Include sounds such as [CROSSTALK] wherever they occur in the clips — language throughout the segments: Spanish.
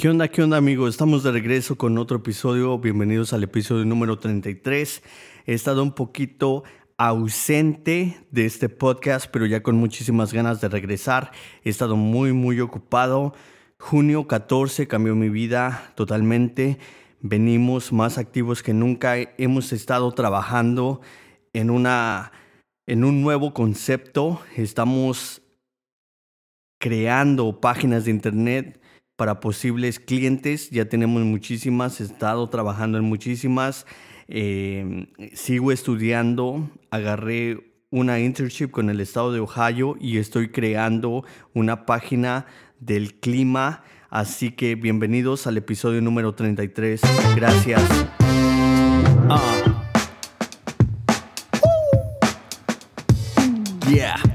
¿Qué onda, qué onda amigos? Estamos de regreso con otro episodio. Bienvenidos al episodio número 33. He estado un poquito ausente de este podcast, pero ya con muchísimas ganas de regresar. He estado muy, muy ocupado. Junio 14 cambió mi vida totalmente. Venimos más activos que nunca. Hemos estado trabajando en, una, en un nuevo concepto. Estamos creando páginas de internet para posibles clientes. Ya tenemos muchísimas, he estado trabajando en muchísimas. Eh, sigo estudiando, agarré una internship con el estado de Ohio y estoy creando una página del clima. Así que bienvenidos al episodio número 33. Gracias. Ah. Yeah.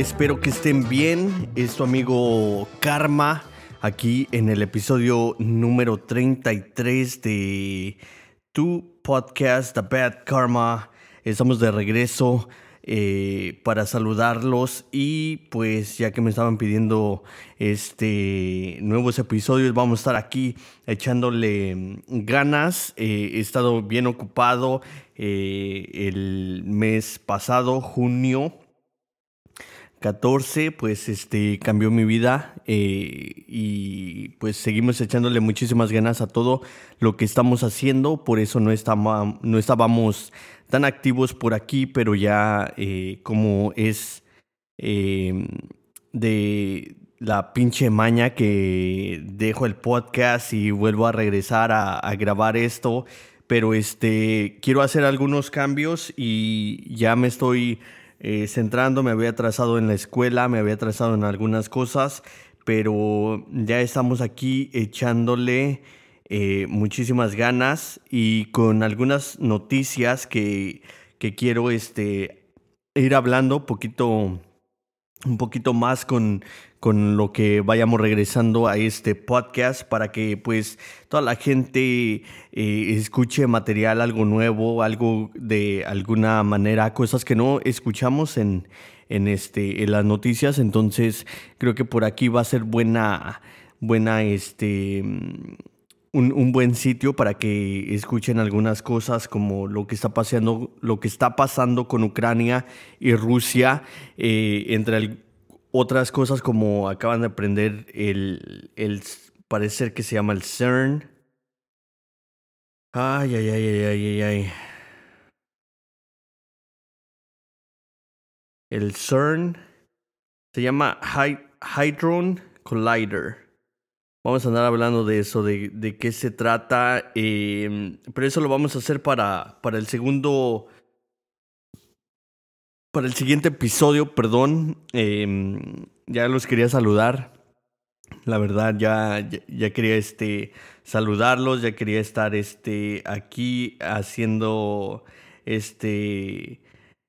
Espero que estén bien. Es tu amigo Karma aquí en el episodio número 33 de tu podcast The Bad Karma. Estamos de regreso eh, para saludarlos y pues ya que me estaban pidiendo este nuevos episodios vamos a estar aquí echándole ganas. Eh, he estado bien ocupado eh, el mes pasado, junio. 14, pues este cambió mi vida eh, y pues seguimos echándole muchísimas ganas a todo lo que estamos haciendo, por eso no, no estábamos tan activos por aquí, pero ya eh, como es eh, de la pinche maña que dejo el podcast y vuelvo a regresar a, a grabar esto, pero este quiero hacer algunos cambios y ya me estoy eh, centrando, me había atrasado en la escuela, me había atrasado en algunas cosas, pero ya estamos aquí echándole eh, muchísimas ganas y con algunas noticias que, que quiero este, ir hablando poquito, un poquito más con, con lo que vayamos regresando a este podcast para que pues toda la gente eh, escuche material, algo nuevo, algo de alguna manera, cosas que no escuchamos en, en, este, en las noticias. Entonces creo que por aquí va a ser buena, buena, este, un, buen sitio para que escuchen algunas cosas como lo que está pasando, lo que está pasando con Ucrania y Rusia eh, entre el otras cosas como acaban de aprender el, el parece que se llama el CERN. Ay, ay, ay, ay, ay, ay. El CERN se llama Hydron Collider. Vamos a andar hablando de eso, de, de qué se trata. Eh, pero eso lo vamos a hacer para, para el segundo para el siguiente episodio, perdón, eh, ya los quería saludar. La verdad, ya, ya, ya, quería este, saludarlos, ya quería estar este, aquí haciendo este,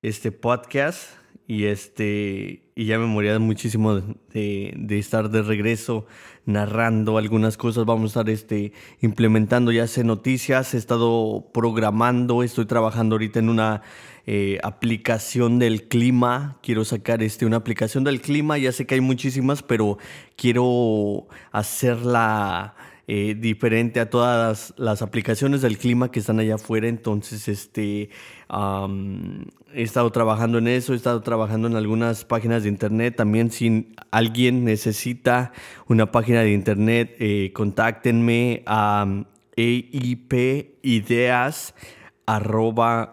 este podcast. Y, este, y ya me moría muchísimo de, de, estar de regreso narrando algunas cosas. Vamos a estar este, implementando ya sé noticias. He estado programando, estoy trabajando ahorita en una eh, aplicación del clima. Quiero sacar este, una aplicación del clima. Ya sé que hay muchísimas, pero quiero hacerla eh, diferente a todas las, aplicaciones del clima que están allá afuera. Entonces, este, he estado trabajando en eso, he estado trabajando en algunas páginas de internet. También si alguien necesita una página de internet, eh, contáctenme a eipideas arroba,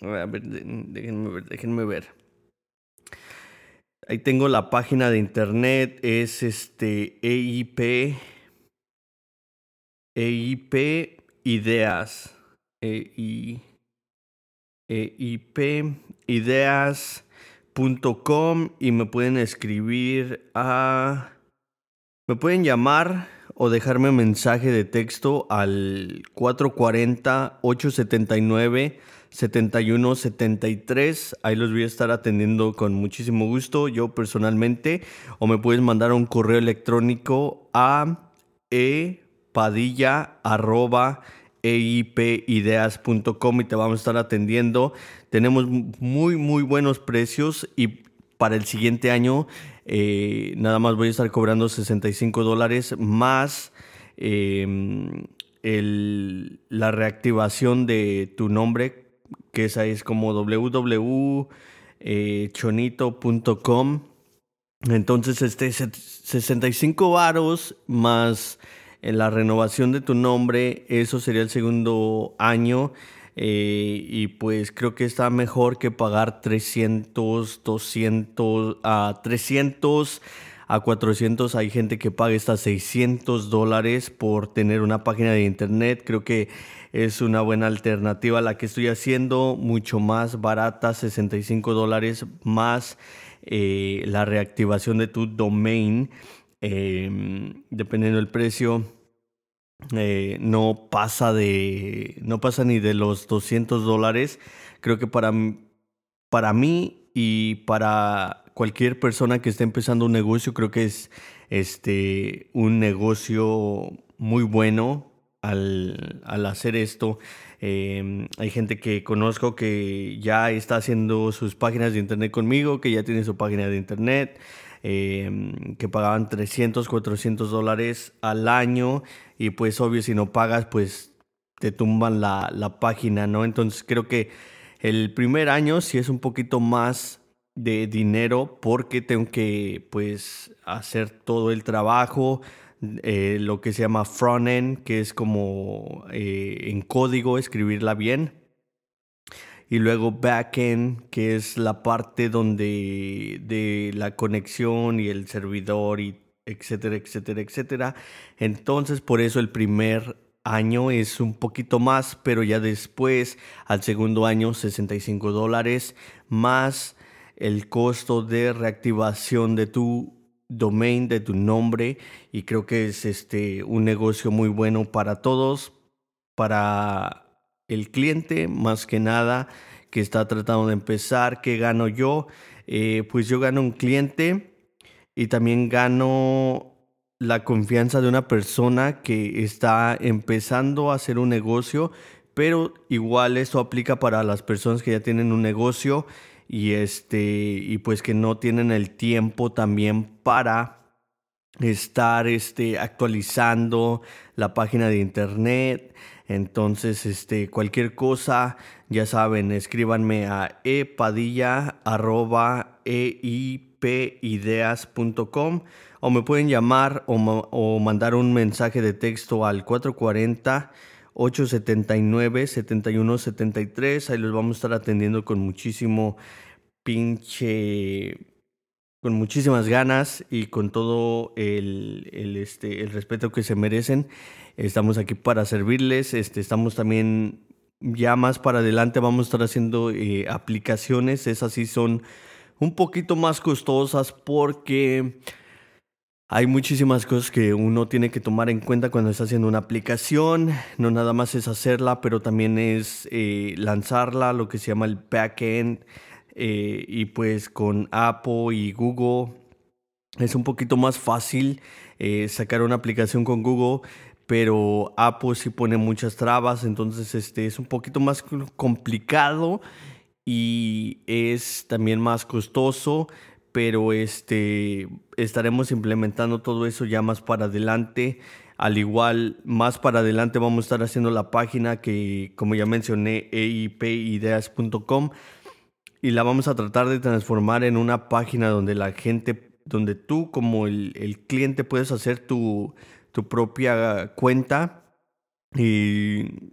déjenme ver, déjenme ver. Ahí tengo la página de internet, es este EIP EIP Ideas. EI, EIP Ideas.com y me pueden escribir a... Me pueden llamar o dejarme mensaje de texto al 440-879-7173. Ahí los voy a estar atendiendo con muchísimo gusto, yo personalmente. O me puedes mandar un correo electrónico a e padilla arroba eipideas.com y te vamos a estar atendiendo. Tenemos muy, muy buenos precios y para el siguiente año eh, nada más voy a estar cobrando 65 dólares más em, la reactivación de tu nombre, que esa es como www.chonito.com. Entonces, este 65 varos más en la renovación de tu nombre, eso sería el segundo año. Eh, y pues creo que está mejor que pagar 300, 200, a 300 a 400. Hay gente que paga hasta 600 dólares por tener una página de internet. Creo que es una buena alternativa a la que estoy haciendo, mucho más barata, 65 dólares más eh, la reactivación de tu domain. Em, dependiendo del precio, eh, no pasa de, no pasa ni de los 200 dólares. Creo que para, para mí y para cualquier persona que esté empezando un negocio, creo que es este, un negocio muy bueno al, al hacer esto. Em, hay gente que conozco que ya está haciendo sus páginas de internet conmigo, que ya tiene su página de internet. Em, que pagaban 300, 400 dólares al año y pues obvio si no pagas pues te tumban la, la página, ¿no? Entonces creo que el primer año sí es un poquito más de dinero porque tengo que pues hacer todo el trabajo, eh, lo que se llama front-end, que es como eh, en código escribirla bien y luego backend, que es la parte donde de la conexión y el servidor y etcétera, etcétera, etcétera. Entonces, por eso el primer año es un poquito más, pero ya después, al segundo año, 65 dólares más el costo de reactivación de tu domain, de tu nombre. Y creo que es este, un negocio muy bueno para todos, para el cliente, más que nada, que está tratando de empezar, ¿qué gano yo? Eh, pues yo gano un cliente y también gano la confianza de una persona que está empezando a hacer un negocio, pero igual esto aplica para las personas que ya tienen un negocio y este y pues que no tienen el tiempo también para estar este, actualizando la página de internet. Entonces, este, cualquier cosa, ya saben, escríbanme a epadilla.eipideas.com o me pueden llamar o, o mandar un mensaje de texto al 440 879 7173. Ahí los vamos a estar atendiendo con muchísimo pinche con muchísimas ganas y con todo el, el, este, el respeto que se merecen. Estamos aquí para servirles. Este, estamos también ya más para adelante. Vamos a estar haciendo eh, aplicaciones. Esas sí son un poquito más costosas porque hay muchísimas cosas que uno tiene que tomar en cuenta cuando está haciendo una aplicación. No nada más es hacerla, pero también es eh, lanzarla, lo que se llama el backend. Eh, y pues con Apple y Google es un poquito más fácil eh, sacar una aplicación con Google, pero Apple sí pone muchas trabas, entonces este es un poquito más complicado y es también más costoso, pero este estaremos implementando todo eso ya más para adelante. Al igual, más para adelante vamos a estar haciendo la página que, como ya mencioné, eipideas.com y la vamos a tratar de transformar en una página donde la gente, donde tú como el, cliente puedes hacer tu, tu propia cuenta y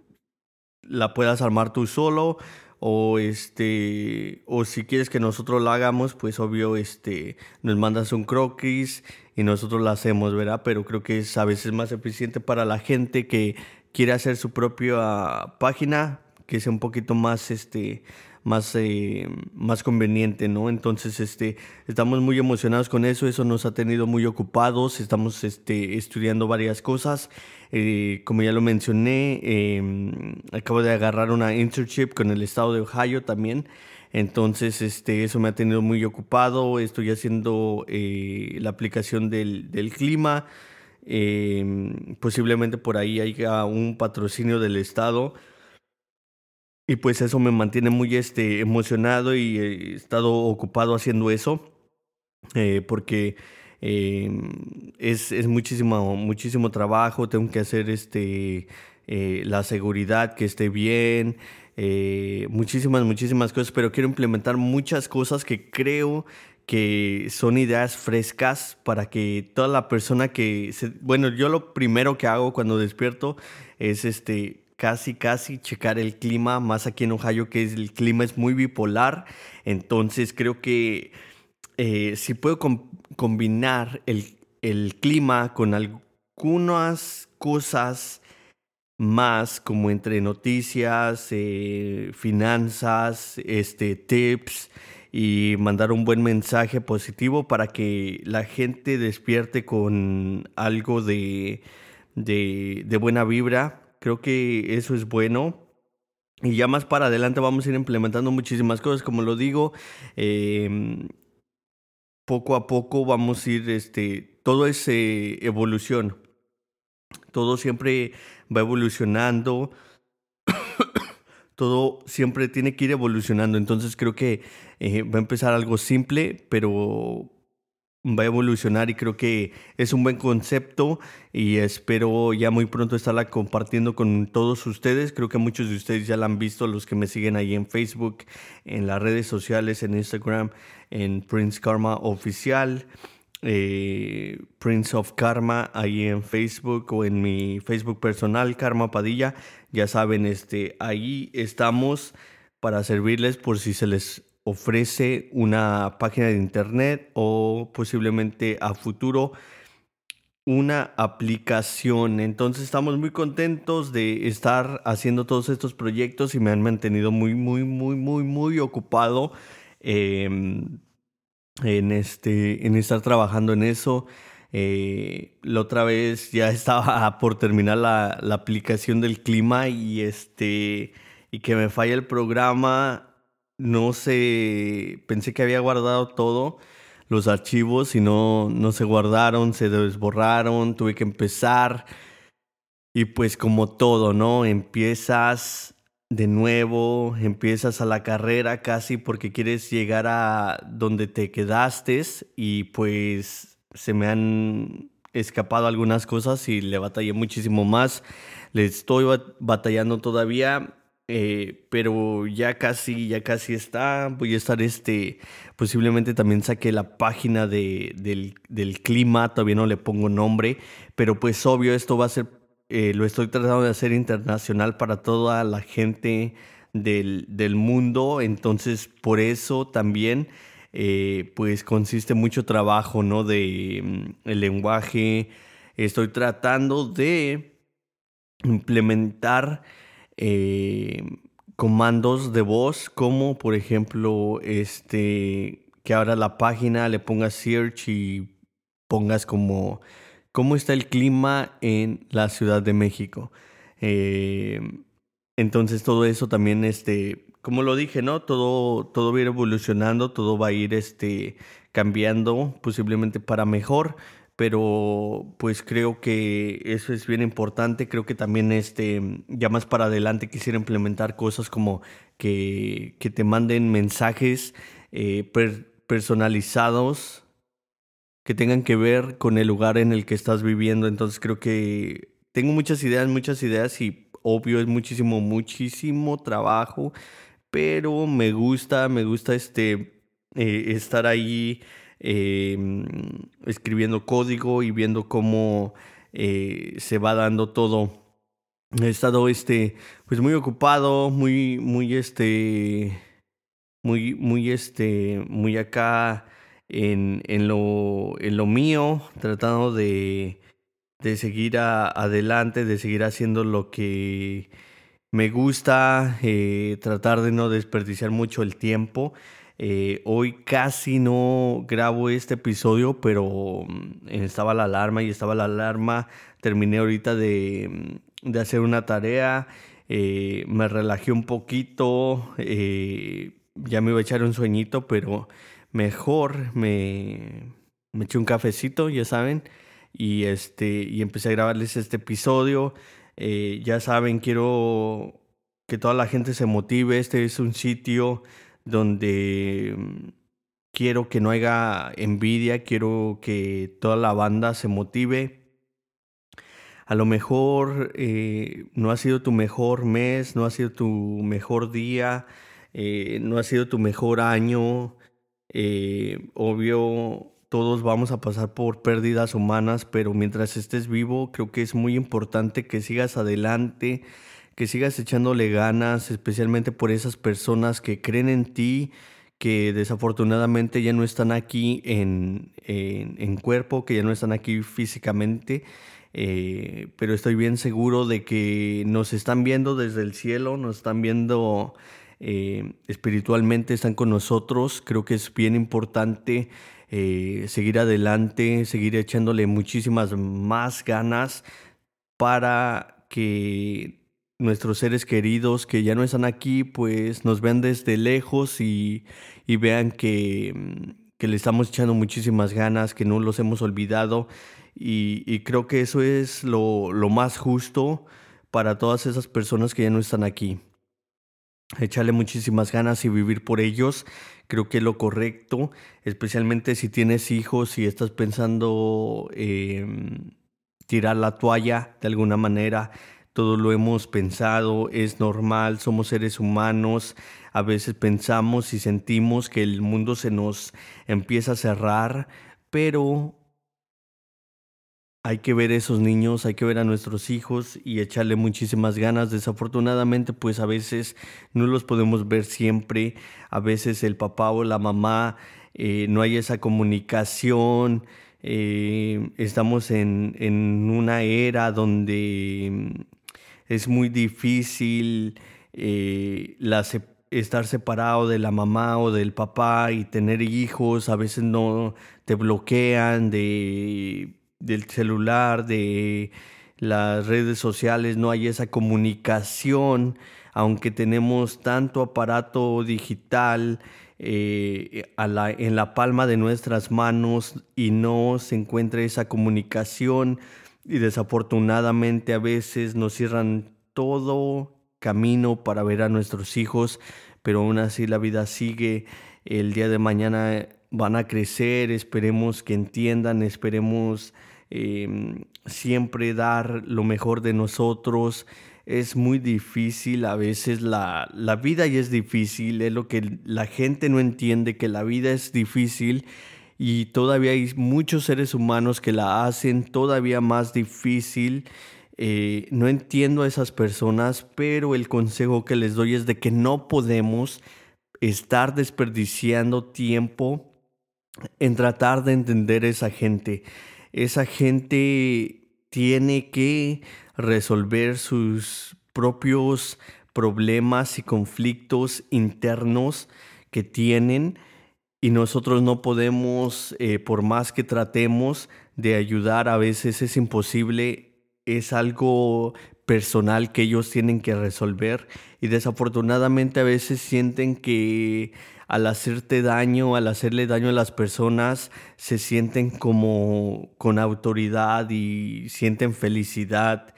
la puedas armar tú solo o este o si quieres que nosotros la hagamos pues obvio este nos mandas un croquis y nosotros la hacemos verdad pero creo que es a veces más eficiente para la gente que quiere hacer su propia página que sea un poquito más este más, eh, más conveniente, ¿no? Entonces, este, estamos muy emocionados con eso, eso nos ha tenido muy ocupados, estamos este, estudiando varias cosas, eh, como ya lo mencioné, em, acabo de agarrar una internship con el estado de Ohio también, entonces este, eso me ha tenido muy ocupado, estoy haciendo eh, la aplicación del, del clima, em, posiblemente por ahí haya un patrocinio del estado, y pues eso me mantiene muy este, emocionado y he estado ocupado haciendo eso. Eh, porque eh, es, es, muchísimo, muchísimo trabajo. Tengo que hacer este, eh, la seguridad que esté bien. muchísimas, muchísimas cosas. Pero quiero implementar muchas cosas que creo que son ideas frescas para que toda la persona que... bueno, yo lo primero que hago cuando despierto es este casi, casi checar el clima, más aquí en Ohio, que el clima es muy bipolar. Entonces creo que eh, si puedo combinar el, clima con algunas cosas más, como entre noticias, eh, finanzas, este, tips y mandar un buen mensaje positivo para que la gente despierte con algo de buena vibra Creo que eso es bueno. Y ya más para adelante vamos a ir implementando muchísimas cosas, como lo digo. Em, poco a poco vamos a ir, este, todo es eh, evolución. Todo siempre va evolucionando. [COUGHS] todo siempre tiene que ir evolucionando. Entonces creo que eh, va a empezar algo simple, pero va a evolucionar y creo que es un buen concepto y espero ya muy pronto estarla compartiendo con todos ustedes. Creo que muchos de ustedes ya la han visto, los que me siguen ahí en Facebook, en las redes sociales, en Instagram, en Prince Karma Oficial. Eh, Prince of Karma ahí en Facebook o en mi Facebook personal Karma Padilla ya saben este ahí estamos para servirles por si se les ofrece una página de internet o posiblemente a futuro una aplicación. Entonces estamos muy contentos de estar haciendo todos estos proyectos y me han mantenido muy, muy, muy, muy, muy ocupado em, en, este, en estar trabajando en eso. Eh, la otra vez ya [LAUGHS] estaba por terminar la, la aplicación del clima y este y que me falla el programa no sé, pensé que había guardado todo, los archivos, y no, no se guardaron, se desborraron, tuve que empezar. Y pues como todo, ¿no? Empiezas de nuevo, empiezas a la carrera casi porque quieres llegar a donde te quedaste y pues se me han escapado algunas cosas y le batallé muchísimo más. Le estoy batallando todavía eh, pero ya casi, ya casi está. Voy a estar este, posiblemente también saque la página de, del, del, clima, todavía no le pongo nombre, pero pues obvio esto va a ser, eh, lo estoy tratando de hacer internacional para toda la gente del, del mundo, entonces por eso también eh, pues consiste mucho trabajo, ¿no? De mm, el lenguaje, estoy tratando de implementar eh, comandos de voz, como por ejemplo, este, que ahora la página le pongas search y pongas como cómo está el clima en la Ciudad de México. Eh, entonces todo eso también, este, como lo dije, ¿no? Todo, todo va a ir evolucionando, todo va a ir este, cambiando, posiblemente para mejor pero pues creo que eso es bien importante. Creo que también este, ya más para adelante quisiera implementar cosas como que, que te manden mensajes eh, personalizados que tengan que ver con el lugar en el que estás viviendo. Entonces creo que tengo muchas ideas, muchas ideas y obvio es muchísimo, muchísimo trabajo, pero me gusta, me gusta este, eh, estar ahí em, escribiendo código y viendo cómo eh, se va dando todo. He estado este, pues muy ocupado, muy, muy este, muy, muy este, muy acá en, en, lo, en lo mío, tratando de, de seguir adelante, de seguir haciendo lo que me gusta, eh, tratar de no desperdiciar mucho el tiempo. Eh, hoy casi no grabo este episodio, pero mm, estaba la alarma y estaba la alarma. Terminé ahorita de, mm, de hacer una tarea, eh, me relajé un poquito, ya me iba a echar un sueñito, pero mejor me, me eché un cafecito, ya saben y, este, y empecé a grabarles este episodio. Eh, ya saben, quiero que toda la gente se motive. Este es un sitio donde mm, quiero que no haya envidia, quiero que toda la banda se motive. A lo mejor eh, no ha sido tu mejor mes, no ha sido tu mejor día, eh, no ha sido tu mejor año. obvio, todos vamos a pasar por pérdidas humanas, pero mientras estés vivo, creo que es muy importante que sigas adelante, que sigas echándole ganas, especialmente por esas personas que creen en ti, que desafortunadamente ya no están aquí en, en, cuerpo, que ya no están aquí físicamente. Eh, pero estoy bien seguro de que nos están viendo desde el cielo, nos están viendo eh, espiritualmente, están con nosotros. Creo que es bien importante eh, seguir adelante, seguir echándole muchísimas más ganas para que nuestros seres queridos que ya no están aquí, pues nos vean desde lejos y, vean que, mm, que, le estamos echando muchísimas ganas, que no los hemos olvidado. Y, creo que eso es lo, lo más justo para todas esas personas que ya no están aquí echarle muchísimas ganas y vivir por ellos. Creo que es lo correcto, especialmente si tienes hijos y estás pensando eh, tirar la toalla de alguna manera. Todo lo hemos pensado, es normal, somos seres humanos. A veces pensamos y sentimos que el mundo se nos empieza a cerrar, pero hay que ver a esos niños, hay que ver a nuestros hijos y echarle muchísimas ganas. Desafortunadamente, pues a veces no los podemos ver siempre. A veces el papá o la mamá eh, no hay esa comunicación. Eh, estamos en, una era donde es muy difícil eh, estar separado de la mamá o del papá y tener hijos. A veces no te bloquean de del celular, de las redes sociales, no hay esa comunicación, aunque tenemos tanto aparato digital eh, en la palma de nuestras manos y no se encuentra esa comunicación y desafortunadamente a veces nos cierran todo camino para ver a nuestros hijos, pero aún así la vida sigue. El día de mañana van a crecer, esperemos que entiendan, esperemos em, siempre dar lo mejor de nosotros. Es muy difícil, a veces la, la vida ya es difícil, es lo que la gente no entiende, que la vida es difícil y todavía hay muchos seres humanos que la hacen todavía más difícil. Eh, no entiendo a esas personas, pero el consejo que les doy es de que no podemos estar desperdiciando tiempo en tratar de entender a esa gente. Esa gente tiene que resolver sus propios problemas y conflictos internos que tienen y nosotros no podemos, eh, por más que tratemos de ayudar, a veces es imposible, es algo personal que ellos tienen que resolver y desafortunadamente a veces sienten que al hacerte daño, al hacerle daño a las personas, se sienten como con autoridad y sienten felicidad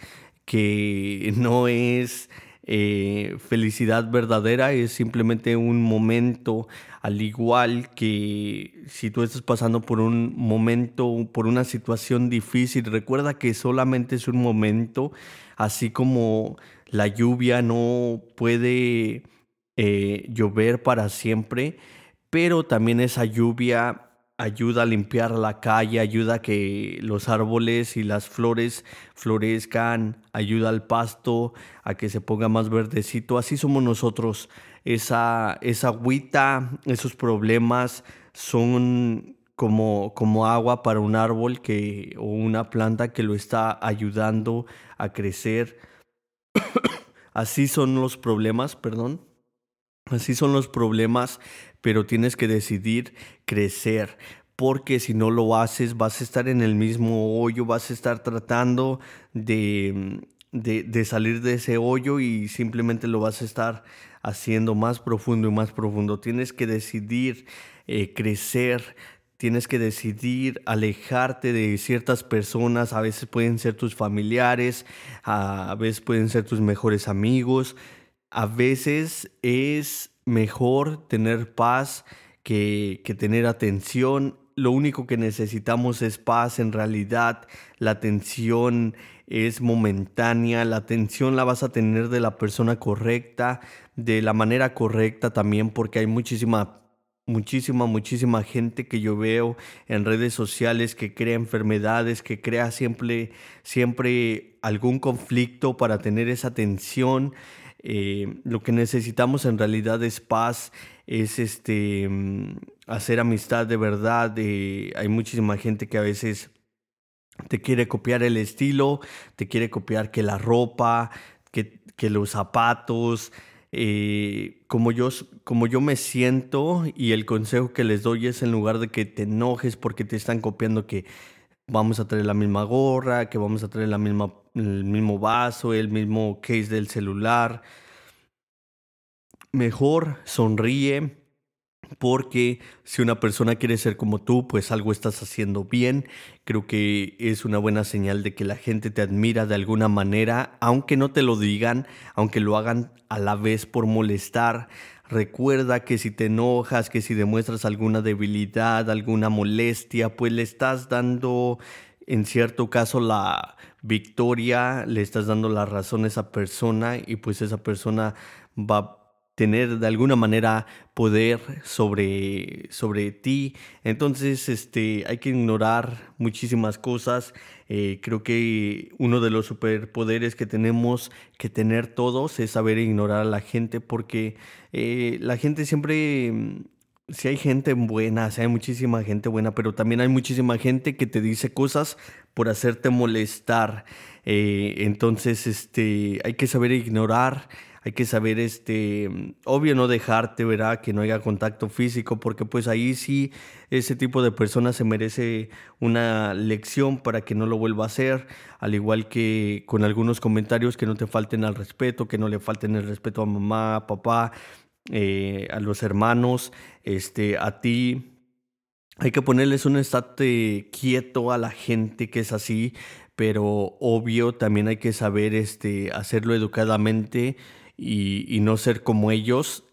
que no es eh, felicidad verdadera es simplemente un momento, al igual que si tú estás pasando por un momento, por una situación difícil, recuerda que solamente es un momento, así como la lluvia no puede eh, llover para siempre, pero también esa lluvia ayuda a limpiar la calle, ayuda a que los árboles y las flores florezcan, ayuda al pasto a que se ponga más verdecito. Así somos nosotros. Esa, esa agüita, esos problemas son como, como agua para un árbol que, o una planta que lo está ayudando a crecer. [COUGHS] Así son los problemas, perdón. Así son los problemas, pero tienes que decidir crecer, porque si no lo haces vas a estar en el mismo hoyo, vas a estar tratando de, de, salir de ese hoyo y simplemente lo vas a estar haciendo más profundo y más profundo. Tienes que decidir eh, crecer, tienes que decidir alejarte de ciertas personas, a veces pueden ser tus familiares, a veces pueden ser tus mejores amigos, a veces es mejor tener paz que, tener atención. Lo único que necesitamos es paz. En realidad, la atención es momentánea. La atención la vas a tener de la persona correcta, de la manera correcta también, porque hay muchísima muchísima, muchísima gente que yo veo en redes sociales que crea enfermedades, que crea siempre, siempre algún conflicto para tener esa atención eh, lo que necesitamos en realidad es paz, es este, mm, hacer amistad de verdad. hay muchísima gente que a veces te quiere copiar el estilo, te quiere copiar que la ropa, que, que los zapatos. Eh, como, yo, como yo me siento y el consejo que les doy es en lugar de que te enojes porque te están copiando que vamos a traer la misma gorra, que vamos a traer la misma, el mismo vaso, el mismo case del celular. Mejor sonríe porque si una persona quiere ser como tú, pues algo estás haciendo bien. Creo que es una buena señal de que la gente te admira de alguna manera, aunque no te lo digan, aunque lo hagan a la vez por molestar. Recuerda que si te enojas, que si demuestras alguna debilidad, alguna molestia, pues le estás dando en cierto caso la victoria, le estás dando la razón a esa persona y pues esa persona va tener de alguna manera poder sobre, sobre ti. Entonces, este, hay que ignorar muchísimas cosas. Eh, creo que uno de los superpoderes que tenemos que tener todos es saber ignorar a la gente porque eh, la gente siempre, mm, si hay gente buena, si hay muchísima gente buena, pero también hay muchísima gente que te dice cosas por hacerte molestar. Eh, entonces, este, hay que saber ignorar hay que saber, este, obvio no dejarte, ¿verdad? Que no haya contacto físico, porque pues ahí sí ese tipo de persona se merece una lección para que no lo vuelva a hacer, al igual que con algunos comentarios que no te falten al respeto, que no le falten el respeto a mamá, a papá, eh, a los hermanos, este, a ti. Hay que ponerles un estate quieto a la gente que es así, pero obvio también hay que saber este, hacerlo educadamente y, no ser como ellos.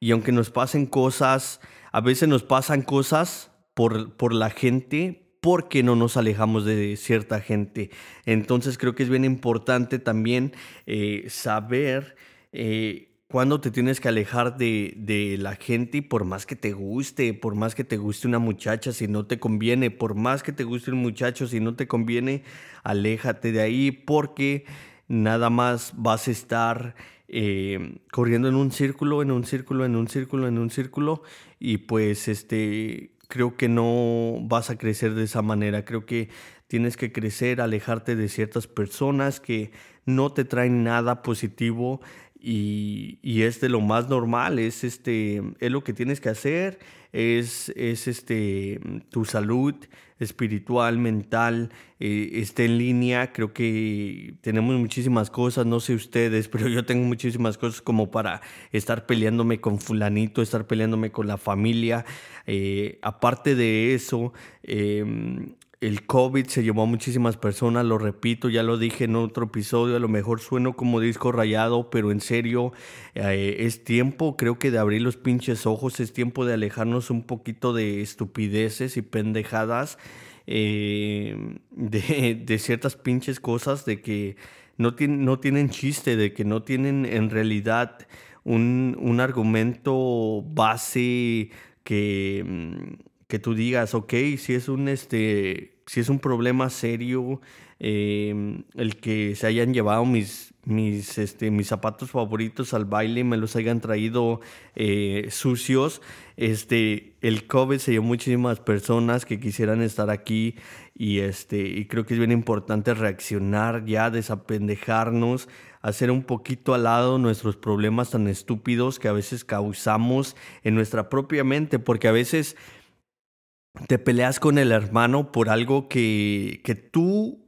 Y aunque nos pasen cosas, a veces nos pasan cosas por, por la gente porque no nos alejamos de cierta gente. Entonces creo que es bien importante también eh, saber eh, cuándo te tienes que alejar de, de, la gente y por más que te guste, por más que te guste una muchacha, si no te conviene, por más que te guste un muchacho, si no te conviene, aléjate de ahí porque nada más vas a estar eh, corriendo en un círculo, en un círculo, en un círculo, en un círculo, y pues este, creo que no vas a crecer de esa manera, creo que tienes que crecer, alejarte de ciertas personas que no te traen nada positivo y, y, es de lo más normal, es, este, es lo que tienes que hacer, es, es este, tu salud espiritual, mental, eh, esté en línea. Creo que tenemos muchísimas cosas, no sé ustedes, [LAUGHS] pero yo tengo muchísimas cosas como para estar peleándome con fulanito, estar peleándome con la familia. Eh, aparte de eso, em, el COVID se llevó a muchísimas personas, lo repito, ya lo dije en otro episodio, a lo mejor sueno como disco rayado, pero en serio, eh, es tiempo, creo que de abrir los pinches ojos, es tiempo de alejarnos un poquito de estupideces y pendejadas, eh, de, ciertas pinches cosas, de que no, no tienen chiste, de que no tienen en realidad un, un argumento base que mm, que tú digas, ok, si es un, este, si es un problema serio em, el que se hayan llevado mis, mis, este, mis zapatos favoritos al baile y me los hayan traído eh, sucios. Este, el COVID se llevó muchísimas personas que quisieran estar aquí y, este, y creo que es bien importante reaccionar ya, desapendejarnos, hacer un poquito al lado nuestros problemas tan estúpidos que a veces causamos en nuestra propia mente, porque a veces te peleas con el hermano por algo que, que tú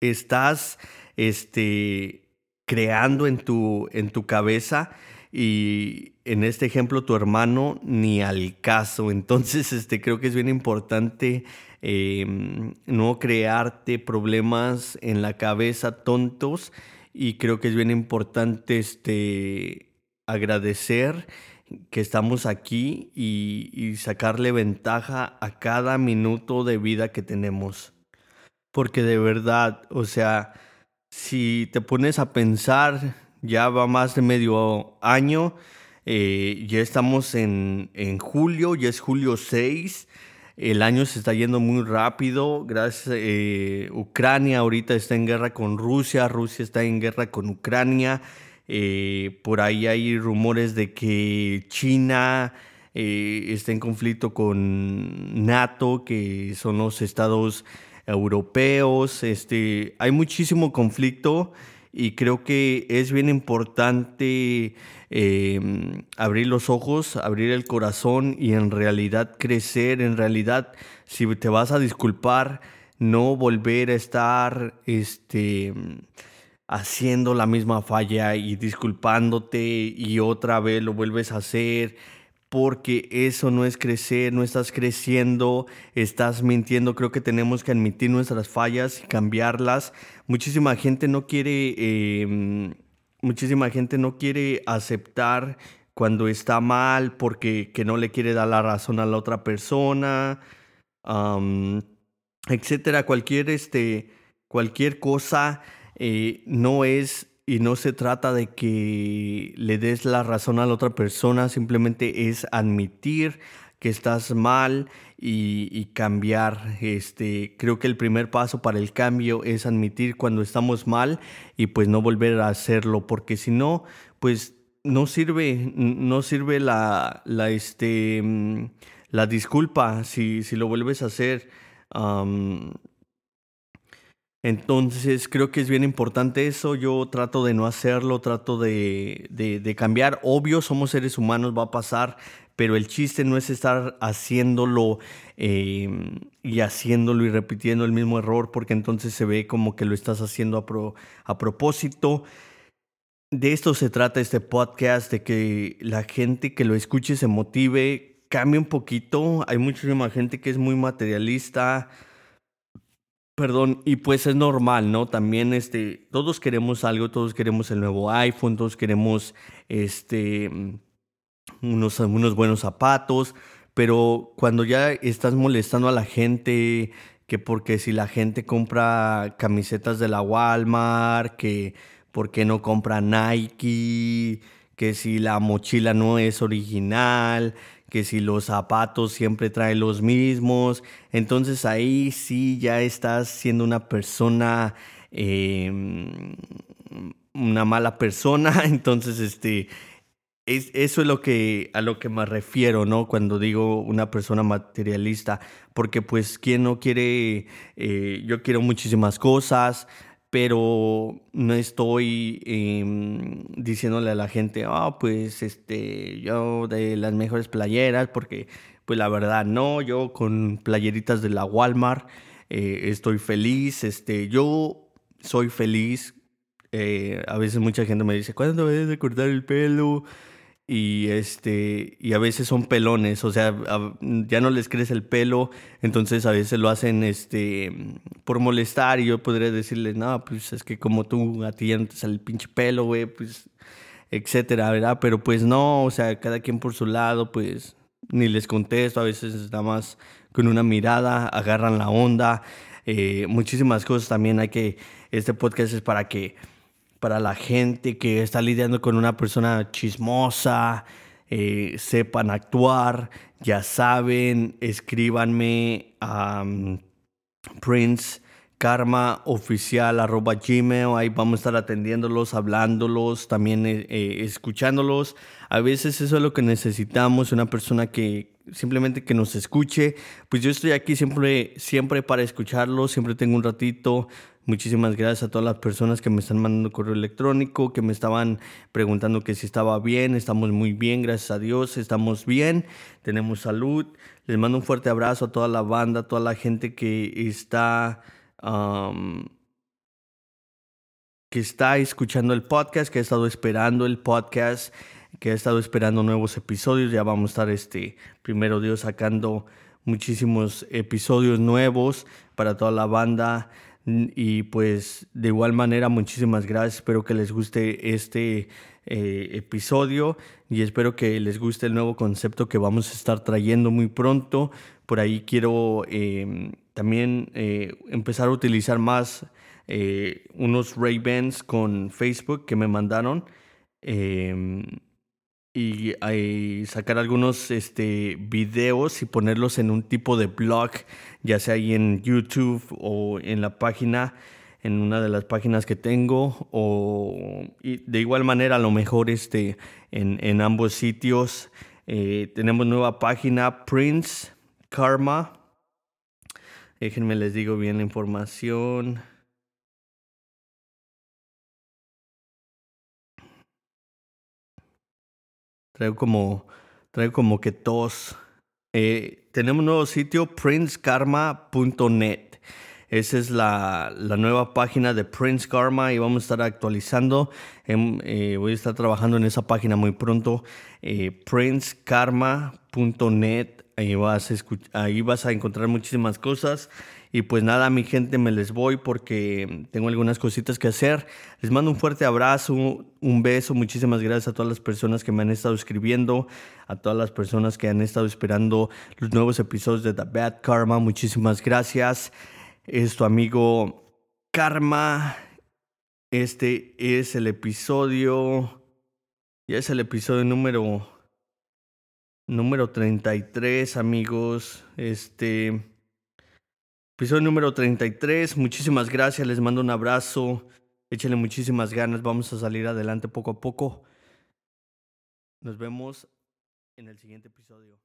estás este, creando en tu, en tu cabeza y en este ejemplo tu hermano ni al caso. [LAUGHS] Entonces este, creo que es bien importante em, no crearte problemas en la cabeza tontos y creo que es bien importante este, agradecer que estamos aquí y, sacarle ventaja a cada minuto de vida que tenemos. Porque de verdad, o sea, si te pones a pensar, ya va más de medio año, eh, ya estamos en, en, julio, ya es julio 6, el año se está yendo muy rápido, gracias, eh, Ucrania ahorita está en guerra con Rusia, Rusia está en guerra con Ucrania, eh, por ahí hay rumores de que China eh, está en conflicto con NATO, que son los estados europeos. Este, hay muchísimo conflicto y creo que es bien importante em, abrir los ojos, abrir el corazón y en realidad crecer, en realidad si te vas a disculpar, no volver a estar este haciendo la misma falla y disculpándote y otra vez lo vuelves a hacer, porque eso no es crecer, no estás creciendo, estás mintiendo. Creo que tenemos que admitir nuestras fallas y cambiarlas. Muchísima gente no quiere, em, muchísima gente no quiere aceptar cuando está mal porque que no le quiere dar la razón a la otra persona, etcétera. Cualquier, este, cualquier cosa eh, no es y no se trata de que le des la razón a la otra persona, simplemente es admitir que estás mal y, cambiar. Este, creo que el primer paso para el cambio es admitir cuando estamos mal y pues no volver a hacerlo, porque si no, pues no sirve, no sirve la, la, este, mm, la disculpa si, si lo vuelves a hacer. Entonces creo que es bien importante eso, yo trato de no hacerlo, trato de, de, cambiar. Obvio, somos seres humanos, va a pasar, pero el chiste no es estar haciéndolo em, y haciéndolo y repitiendo el mismo error, porque entonces se ve como que lo estás haciendo a, a propósito. De esto se trata este podcast, de que la gente que lo escuche se motive, cambie un poquito. Hay muchísima gente que es muy materialista Perdón, y pues es normal, ¿no? También este, todos queremos algo, todos queremos el nuevo iPhone, todos queremos este, unos, unos buenos zapatos, pero cuando ya estás molestando a la gente, que porque si la gente compra camisetas de la Walmart, que porque no compra Nike, que si la mochila no es original, que si los zapatos siempre traen los mismos, entonces ahí sí ya estás siendo una persona, em, una mala persona, [LAUGHS] entonces este, es, eso es lo que, a lo que me refiero, ¿no? Cuando digo una persona materialista, porque pues, ¿quién no quiere? Eh, yo quiero muchísimas cosas, pero no estoy em, diciéndole a la gente, ah, pues este, yo de las mejores playeras, porque pues la verdad no, yo con playeritas de la Walmart eh, estoy feliz, este, yo soy feliz. Eh, a veces mucha gente me dice, ¿cuándo debes de cortar el pelo? Y este y a veces son pelones, o sea, ya no les crece el pelo, entonces a veces lo hacen este por molestar y yo podría decirles, "No, pues es que como tú a ti ya no te sale el pinche pelo, güey", pues etcétera, ¿verdad? Pero pues no, o sea, cada quien por su lado, pues ni les contesto, a veces nada más con una mirada agarran la onda. Eh, muchísimas cosas también hay que, este podcast es para que para la gente que está lidiando con una persona chismosa, eh, sepan actuar, ya saben, escríbanme a um, Prince Karma Oficial arroba Gmail, ahí vamos a estar atendiéndolos, hablándolos, también eh, eh, escuchándolos. A veces eso es lo que necesitamos, una persona que simplemente que nos escuche. Pues yo estoy aquí siempre, siempre para escucharlos, siempre tengo un ratito, Muchísimas gracias a todas las personas que me están mandando correo electrónico, que me estaban preguntando que si estaba bien. Estamos muy bien, gracias a Dios, estamos bien, tenemos salud. Les mando un fuerte abrazo a toda la banda, a toda la gente que está que está escuchando el podcast, que ha estado esperando el podcast, que ha estado esperando nuevos episodios. Ya vamos a estar este primero Dios sacando muchísimos episodios nuevos para toda la banda. Y pues de igual manera, muchísimas gracias. Espero que les guste este eh, episodio y espero que les guste el nuevo concepto que vamos a estar trayendo muy pronto. Por ahí quiero em, también eh, empezar a utilizar más eh, unos Ray-Bans con Facebook que me mandaron. Y, sacar algunos este, videos y ponerlos en un tipo de blog, ya sea ahí en YouTube o en la página, en una de las páginas que tengo, o de igual manera a lo mejor este, en, en ambos sitios. Eh, tenemos nueva página, Prince Karma. Déjenme les digo bien la información. Traigo como, traigo como que tos. Eh, tenemos un nuevo sitio, princekarma.net. Esa es la, la, nueva página de Prince Karma y vamos a estar actualizando. Em, eh, voy a estar trabajando en esa página muy pronto. Eh, princekarma.net. Ahí vas, a ahí vas a encontrar muchísimas cosas. Y pues nada, mi gente, me les voy porque tengo algunas cositas que hacer. Les mando un fuerte abrazo, un beso. Muchísimas gracias a todas las personas que me han estado escribiendo, a todas las personas que han estado esperando los nuevos episodios de The Bad Karma. Muchísimas gracias. Es tu amigo Karma. Este es el episodio. Ya es el episodio número. Número 33, amigos. Este. Episodio número 33. Muchísimas gracias. Les mando un abrazo. Échenle muchísimas ganas. Vamos a salir adelante poco a poco. Nos vemos en el siguiente episodio.